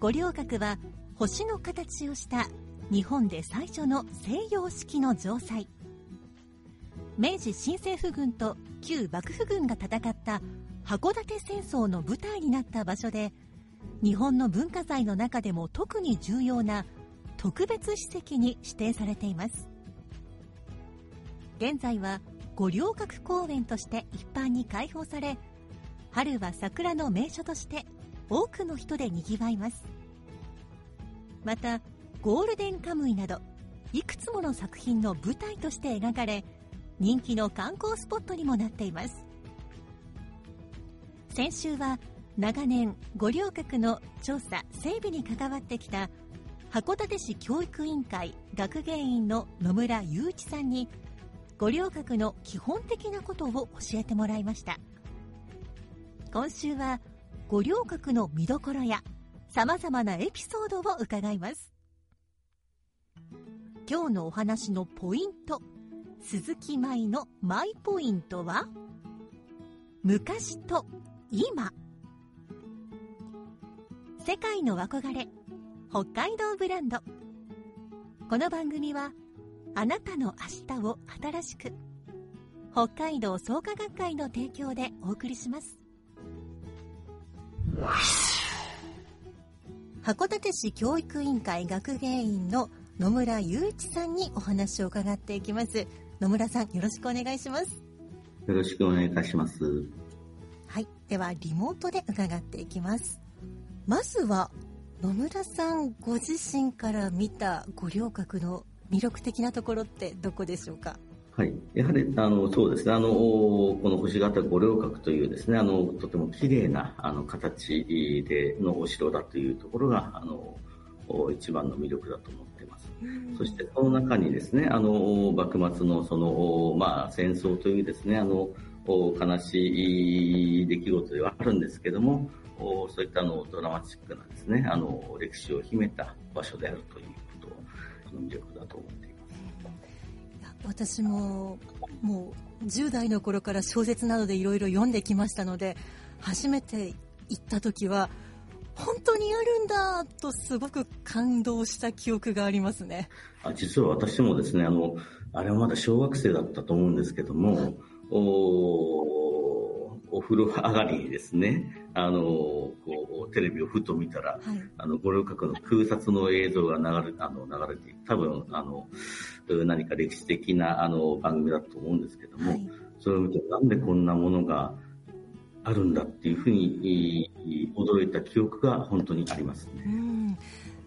五稜郭は星の形をした日本で最初の西洋式の城塞。明治新政府軍と旧幕府軍が戦った函館戦争の舞台になった場所で日本の文化財の中でも特に重要な特別史跡に指定されています現在は五稜郭公園として一般に開放され春は桜の名所として多くの人でにぎわいますまたゴールデンカムイなどいくつもの作品の舞台として描かれ人気の観光スポットにもなっています。先週は長年五稜郭の調査整備に関わってきた函館市教育委員会学芸員の野村雄一さんに五稜郭の基本的なことを教えてもらいました。今週は五稜郭の見どころやさまざまなエピソードを伺います。今日のお話のポイント鈴木舞のマイポイントは昔と今。世界の憧れ北海道ブランド。この番組はあなたの明日を新しく北海道創価学会の提供でお送りします。函館市教育委員会学芸員の野村雄一さんにお話を伺っていきます。野村さんよろしくお願いします。よろしくお願いいたします。はい。ではリモートで伺っていきます。まずは野村さんご自身から見た五稜郭の魅力的なところってどこでしょうか？はい。やはり、あの、そうですね。あの、この星型五稜郭というですね、あの、とても綺麗な、あの、形でのお城だというところが、あの、一番の魅力だと思っています。そして、その中にですね、あの、幕末のその、まあ、戦争というですね、あの、悲しい出来事ではあるんですけども、そういったあのドラマチックなですね、あの歴史を秘めた場所であるということの魅力だと思っています。私ももう10代の頃から小説などでいろいろ読んできましたので、初めて行った時は、本当にあるんだとすごく感動した記憶がありますね。あ実は私もですね、あの、あれはまだ小学生だったと思うんですけども、おお風呂上がりにですね、あの、こう、テレビをふと見たら、はい、あの、五稜郭の空撮の映像が流れ、あの、流れて、多分、あの、何か歴史的な、あの、番組だと思うんですけども、はい、それを見て、なんでこんなものがあるんだっていうふうに、驚いた記憶が本当にありますね。うん。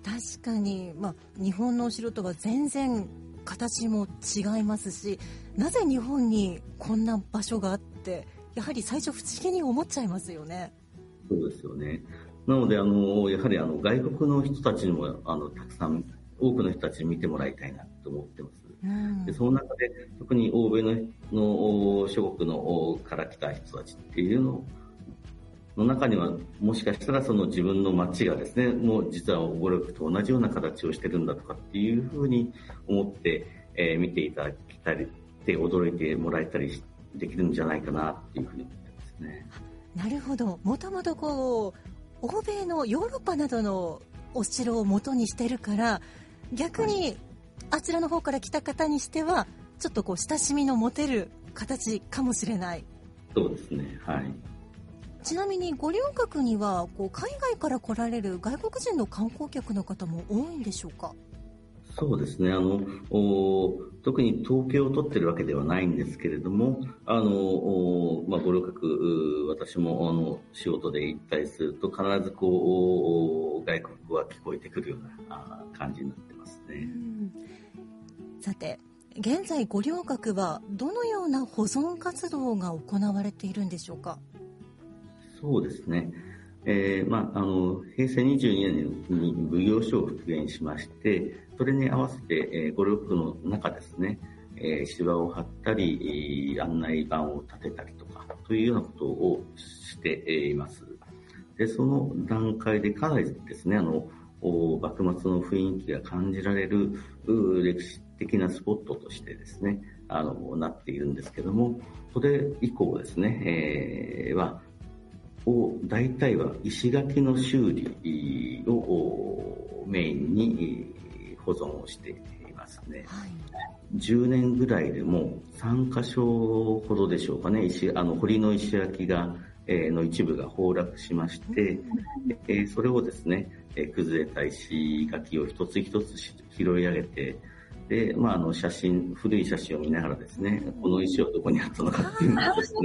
確かに、まあ、日本のお城とは全然形も違いますし、なぜ日本にこんな場所があって、やはり最初不思議に思っちゃいますよね。そうですよね。なので、あの、やはりあの、外国の人たちにも、あの、たくさん、多くの人たちに見てもらいたいなと思ってます。うん、でその中で、特に欧米のの諸国のから来た人たちっていうのの中には、もしかしたらその自分の街がですね、もう実は五稜郭と同じような形をしてるんだとかっていうふうに思って、えー、見ていただきたり、で驚いてもらえたりできるんじゃないかなっていうふうに思ってますね。なるほど。もともとこう、欧米のヨーロッパなどのお城を元にしてるから、逆にあちらの方から来た方にしては、ちょっとこう親しみの持てる形かもしれない。そうですね。はい。ちなみに五稜郭にはこう海外から来られる外国人の観光客の方も多いんでしょうか？そうですねあの特に統計を取ってるわけではないんですけれども、あのまあ、五稜郭、私もあの仕事で行ったりすると、必ずこう外国語が聞こえてくるような感じになってますね。さて、現在、五稜郭はどのような保存活動が行われているんでしょうか？そうですね。えーまあ、あの平成22年に奉行所を復元しまして、それに合わせて、えー、五稜郭の中ですね、えー、芝を張ったり、案内板を立てたりとか、というようなことをしています。で、その段階でかなりですね、あの、幕末の雰囲気が感じられる歴史的なスポットとしてですね、あの、なっているんですけども、それ以降ですね、えー、は、を大体は石垣の修理をメインに保存をしていますね。はい、10年ぐらいでも3箇所ほどでしょうかね、石あの堀の石垣が、えー、の一部が崩落しまして、えー、それをですね、えー、崩れた石垣を一つ一つ拾い上げて、で、まあ、あの、写真、古い写真を見ながらですね、この石はどこにあったのかっていうのをですね、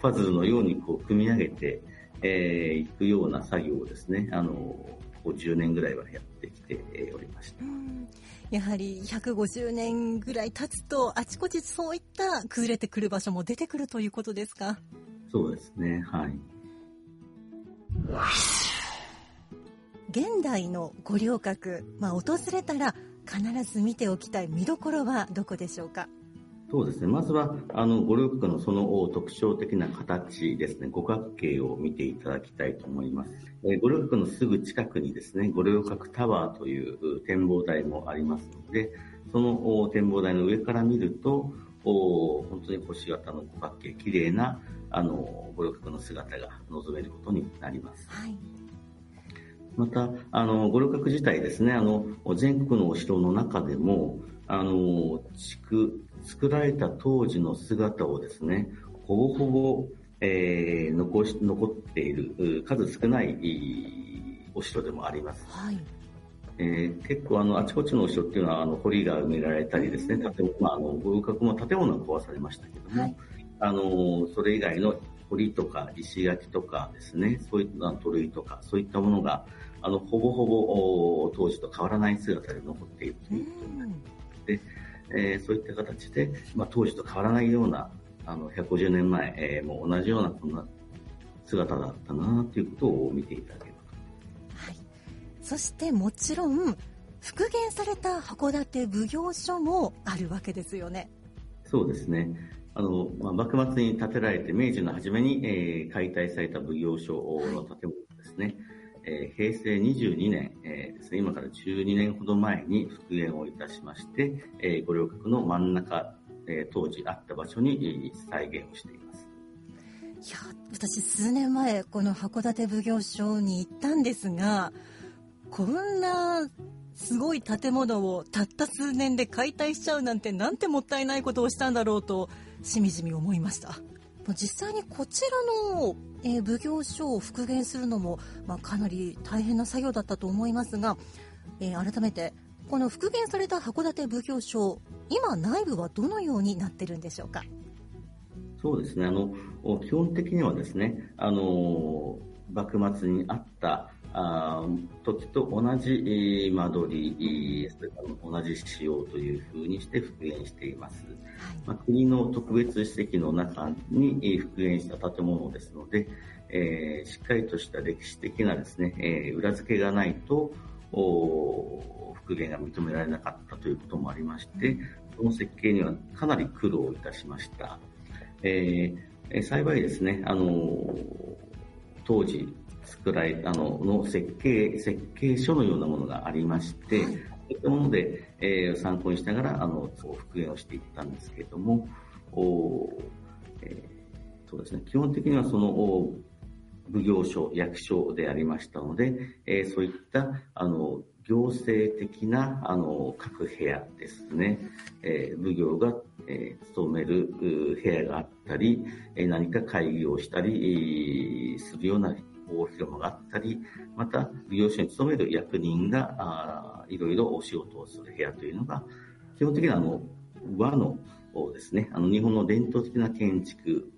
パズルのようにこう、組み上げて、えー、いくような作業をですね、あの、こう10年ぐらいはやってきておりました。やはり150年ぐらい経つと、あちこちそういった崩れてくる場所も出てくるということですか？そうですね、はい。現代の五稜郭、まあ、訪れたら必ず見ておきたい見どころはどこでしょうか？そうですね。まずは、あの、五稜郭のその特徴的な形ですね、五角形を見ていただきたいと思います。え五稜郭のすぐ近くにですね、五稜郭タワーという展望台もありますので、その展望台の上から見ると、お本当に星型の五角形、綺麗な、あの、五稜郭の姿が望めることになります。はいまた、あの、五稜郭自体ですね、あの、全国のお城の中でも、あの、地区、作られた当時の姿をですね、ほぼほぼ、えー、残し、残っている、数少ないお城でもあります。はい。えー、結構あの、あちこちのお城っていうのは、あの、堀が埋められたりですね、建物、まあ、あの、五稜郭も建物が壊されましたけども、はい、あの、それ以外の堀とか石垣とかですね、そういった鳥居とか、そういったものが、あの、ほぼほぼ当時と変わらない姿で残っているということになります。で、えー、そういった形で、まあ、当時と変わらないような、あの、150年前、えー、もう同じようなこんな姿だったなということを見ていただければと。はい。そしてもちろん、復元された函館奉行所もあるわけですよね。そうですね。あの、まあ、幕末に建てられて明治の初めに、えー、解体された奉行所の建物ですね。はいえー、平成22年、えー、ですね、今から12年ほど前に復元をいたしまして、えー、五稜郭の真ん中、えー、当時あった場所に再現をしています。いや、私数年前、この函館奉行所に行ったんですが、こんなすごい建物をたった数年で解体しちゃうなんてなんてもったいないことをしたんだろうとしみじみ思いました。実際にこちらの、えー、奉行所を復元するのも、まあ、かなり大変な作業だったと思いますが、えー、改めてこの復元された函館奉行所今内部はどのようになってるんでしょうか？そうですねあの基本的にはですねあの幕末にあったあ時と同じ間取り、それから同じ仕様というふうにして復元しています。はい、まあ、国の特別史跡の中に復元した建物ですので、えー、しっかりとした歴史的なですね、えー、裏付けがないと、復元が認められなかったということもありまして、その設計にはかなり苦労いたしました。えー、幸いですね、あの当時、作られ、あの、の設計、設計書のようなものがありまして、はい、そういったもので、えー、参考にしながら、あの、復元をしていったんですけれども、おえー、そうですね、基本的にはその、奉行所、役所でありましたので、えー、そういった、あの、行政的な、あの、各部屋ですね、えー、奉行がえー、勤める部屋があったり、え何か会議をしたり、するような大広間があったり、また、奉行所に勤める役人が、いろいろお仕事をする部屋というのが、基本的にあの、和のですね、あの、日本の伝統的な建築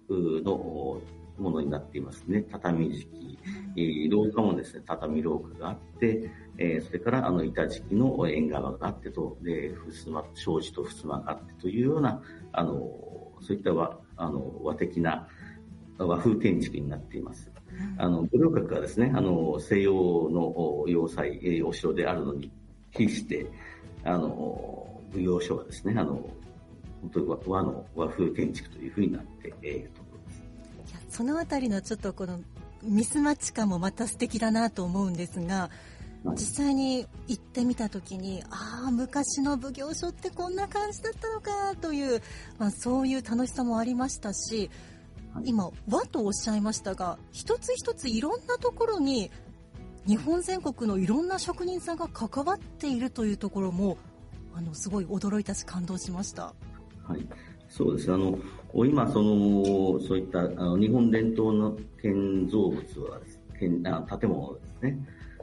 のものになっていますね。畳敷き、廊下もですね、畳廊下があって、えー、それからあの板敷きの縁側があってと、で、襖、障子と襖があってというような、あの、そういった和、あの、和的な和風建築になっています。あの、五稜郭はですね、あの、西洋の要塞、お城であるのに比して、あの、奉行所がですね、あの、本当に和の和風建築というふうになっていると思います。そのあたりのちょっとこのミスマッチ感もまた素敵だなと思うんですが、実際に行ってみた時にああ昔の奉行所ってこんな感じだったのかという、まあ、そういう楽しさもありましたし今和とおっしゃいましたが一つ一ついろんなところに日本全国のいろんな職人さんが関わっているというところもあのすごい驚いたし感動しました。はい、そうです。あの今そのそういったあの日本伝統の建造物は建あ建物ですね。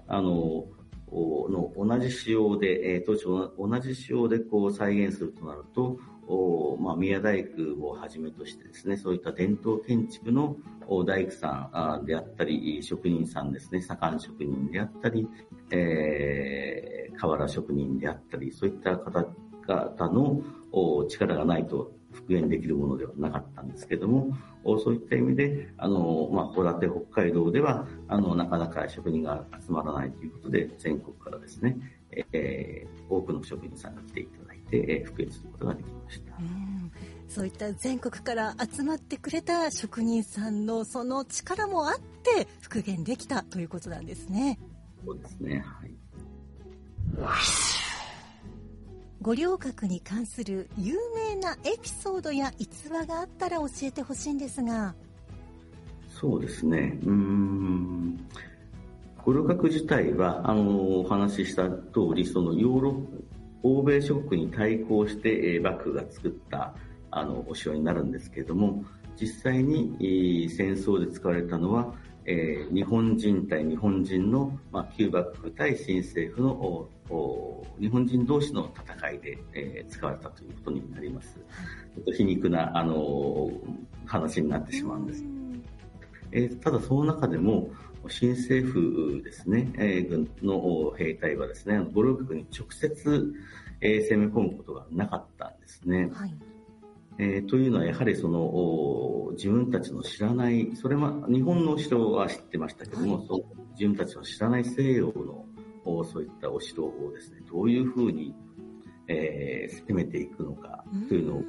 あのの同じ仕様で、えー、当初同じ仕様でこう再現するとなるとおまあ、宮大工をはじめとしてですね、そういった伝統建築の大工さんであったり、職人さんですね、左官職人であったり、えー、瓦職人であったり、そういった方々の力がないと復元できるものではなかったんですけども、そういった意味で、あの、まあ、北海道では、あの、なかなか職人が集まらないということで、全国からですね、えー、多くの職人さんが来ていただいて、えー、復元することができました。そういった全国から集まってくれた職人さんのその力もあって復元できたということなんですね。そうですね。はい。五稜郭に関する有名なエピソードや逸話があったら教えてほしいんですが。そうですね。うん。五稜郭自体は、あの、お話しした通り、そのヨーロッ欧米諸国に対抗して、え幕府が作ったあのお城になるんですけれども、実際に、戦争で使われたのは、えー、日本人対日本人の、まあ、旧幕府対新政府の日本人同士の戦いで、えー、使われたということになります。ちょっと皮肉な、あの話になってしまうんです。えー、ただその中でも、新政府ですね、えー、軍の兵隊はですね、五稜郭に直接、えー、攻め込むことがなかったんですね。はい。えー、というのはやはりその自分たちの知らないそれは日本のお城は知ってましたけども、はい、そう自分たちの知らない西洋のそういったお城をですねどういうふうに、えー、攻めていくのかというのを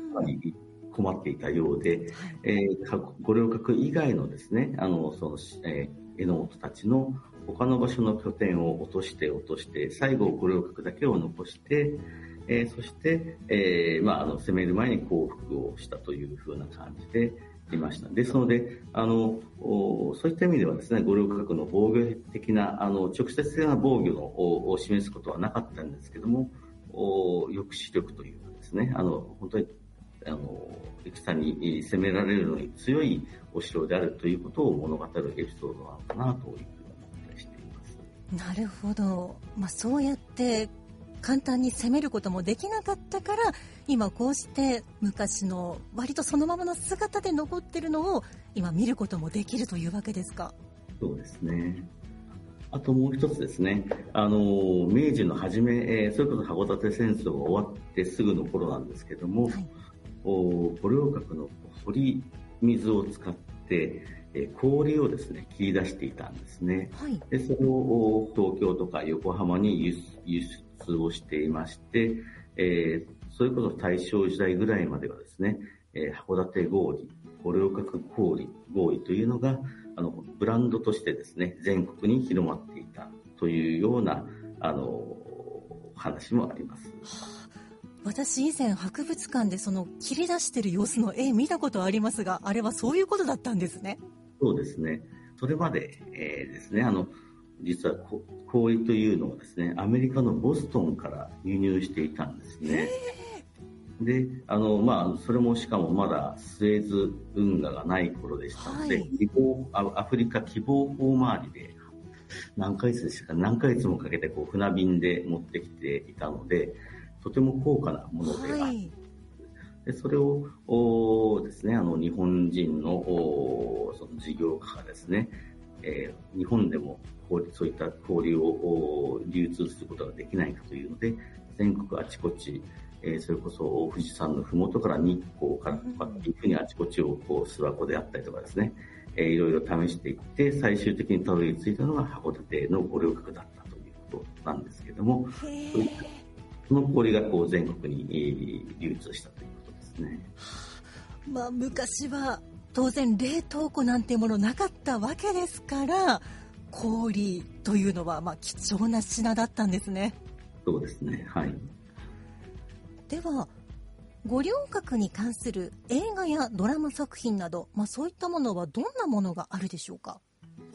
困っていたようで、えー、五稜郭以外のですねあのその、えー、榎本たちの他の場所の拠点を落として落として最後五稜郭だけを残してえー、そして、えー、まあ、あの、攻める前に降伏をしたというふうな感じでいました。ですので、あの、そういった意味ではですね、五稜郭の防御的な、あの、直接的な防御のを示すことはなかったんですけども、抑止力というかですね、あの、本当に、あの、戦に攻められるのに強いお城であるということを物語るエピソードなのかなというふうに思ったりしています。なるほど。まあ、そうやって簡単に攻めることもできなかったから今こうして昔の割とそのままの姿で残ってるのを今見ることもできるというわけですか？そうですねあともう一つですね、あの、明治の初め、えー、それこそ函館戦争が終わってすぐの頃なんですけども、はい、お五稜郭の堀水を使って、え氷をですね、切り出していたんですね。はい、で、それを東京とか横浜に輸出をしていまして、えー、それこそ大正時代ぐらいまではですね、えー、函館氷、五稜郭氷、氷というのが、あの、ブランドとしてですね、全国に広まっていたというような、あの、話もあります。私以前博物館でその切り出してる様子の絵見たことありますが、あれはそういうことだったんですね。そうですね。それまで、えー、ですね、あの、実は氷というのはですね、アメリカのボストンから輸入していたんですね。で、あの、まあ、それもしかもまだスエズ運河がない頃でしたので、はい希望アフリカ希望法回りで、何ヶ月でしたか、何ヶ月もかけてこう船便で持ってきていたので、とても高価なものでは、はい。でそれをおですね、あの日本人のおその事業家がですね、えー日本でも氷そういった氷をお流通することができないかというので、全国あちこち、えーそれこそ富士山のふもとから日光からとかっていうふうにあちこちをこう諏訪湖であったりとかですね、えーいろいろ試していって、最終的にたどり着いたのが函館の五稜郭だったということなんですけれども、へその氷がこう全国にえー流通したということですね。まあ、昔は当然冷凍庫なんてものなかったわけですから氷というのはまあ貴重な品だったんですねそうですね。はい。では五稜郭に関する映画やドラマ作品など、まあ、そういったものはどんなものがあるでしょうか？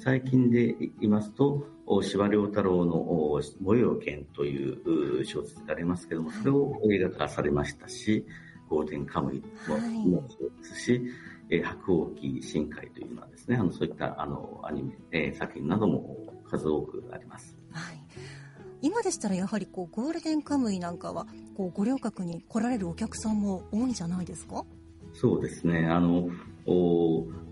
最近で言いますと、お司馬遼太郎のお燃えよ剣というう小説がありますけども、それを映画化されましたし、ゴールデンカムイもそうですし、えー白鸚記深海というのはですね、あのそういったあのアニメ、えー作品なども数多くあります。はい今でしたらやはりこうゴールデンカムイなんかはこう五稜郭に来られるお客さんも多いんじゃないですか？そうですね。あの、お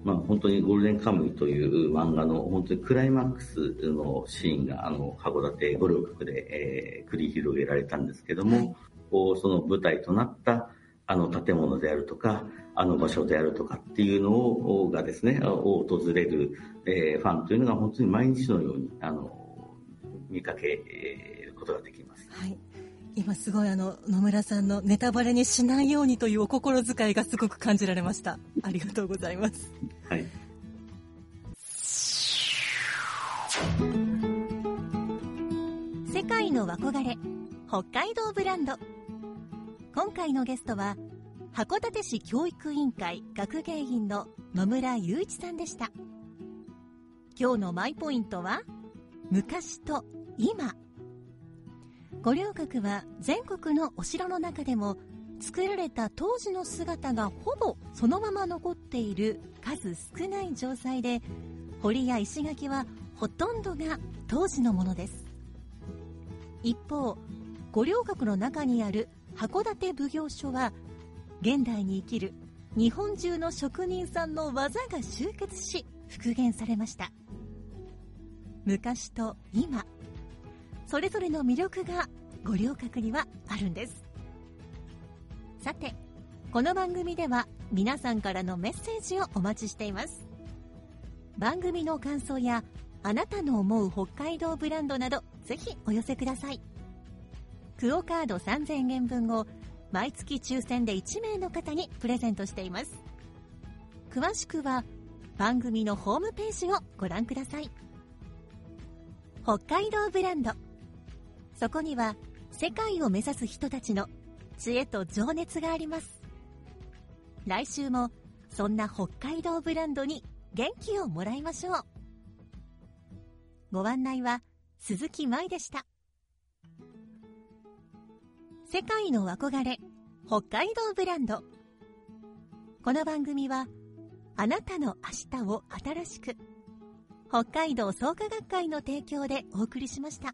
まあ、本当にゴールデンカムイという漫画の本当にクライマックスのシーンが、あの、函館五稜郭で、えー繰り広げられたんですけども、はいその舞台となったあの建物であるとか、あの場所であるとかっていうのを、がですね、を訪れる、えーファンというのが本当に毎日のように、あの、見かけることができます。はい今すごいあの野村さんのネタバレにしないようにというお心遣いがすごく感じられました。ありがとうございます。はい。世界の憧れ北海道ブランド。今回のゲストは函館市教育委員会学芸員の野村雄一さんでした。今日のマイポイントは昔と今五稜郭は全国のお城の中でも作られた当時の姿がほぼそのまま残っている数少ない城塞で堀や石垣はほとんどが当時のものです。一方五稜郭の中にある函館奉行所は現代に生きる日本中の職人さんの技が集結し復元されました。昔と今それぞれの魅力が五稜郭にはあるんです。さてこの番組では皆さんからのメッセージをお待ちしています。番組の感想やあなたの思う北海道ブランドなどぜひお寄せください。クオカード3000円分を毎月抽選で1名の方にプレゼントしています。詳しくは番組のホームページをご覧ください。北海道ブランド。そこには世界を目指す人たちの知恵と情熱があります。来週もそんな北海道ブランドに元気をもらいましょう。ご案内は鈴木舞でした。世界の憧れ北海道ブランド。この番組はあなたの明日を新しく北海道創価学会の提供でお送りしました。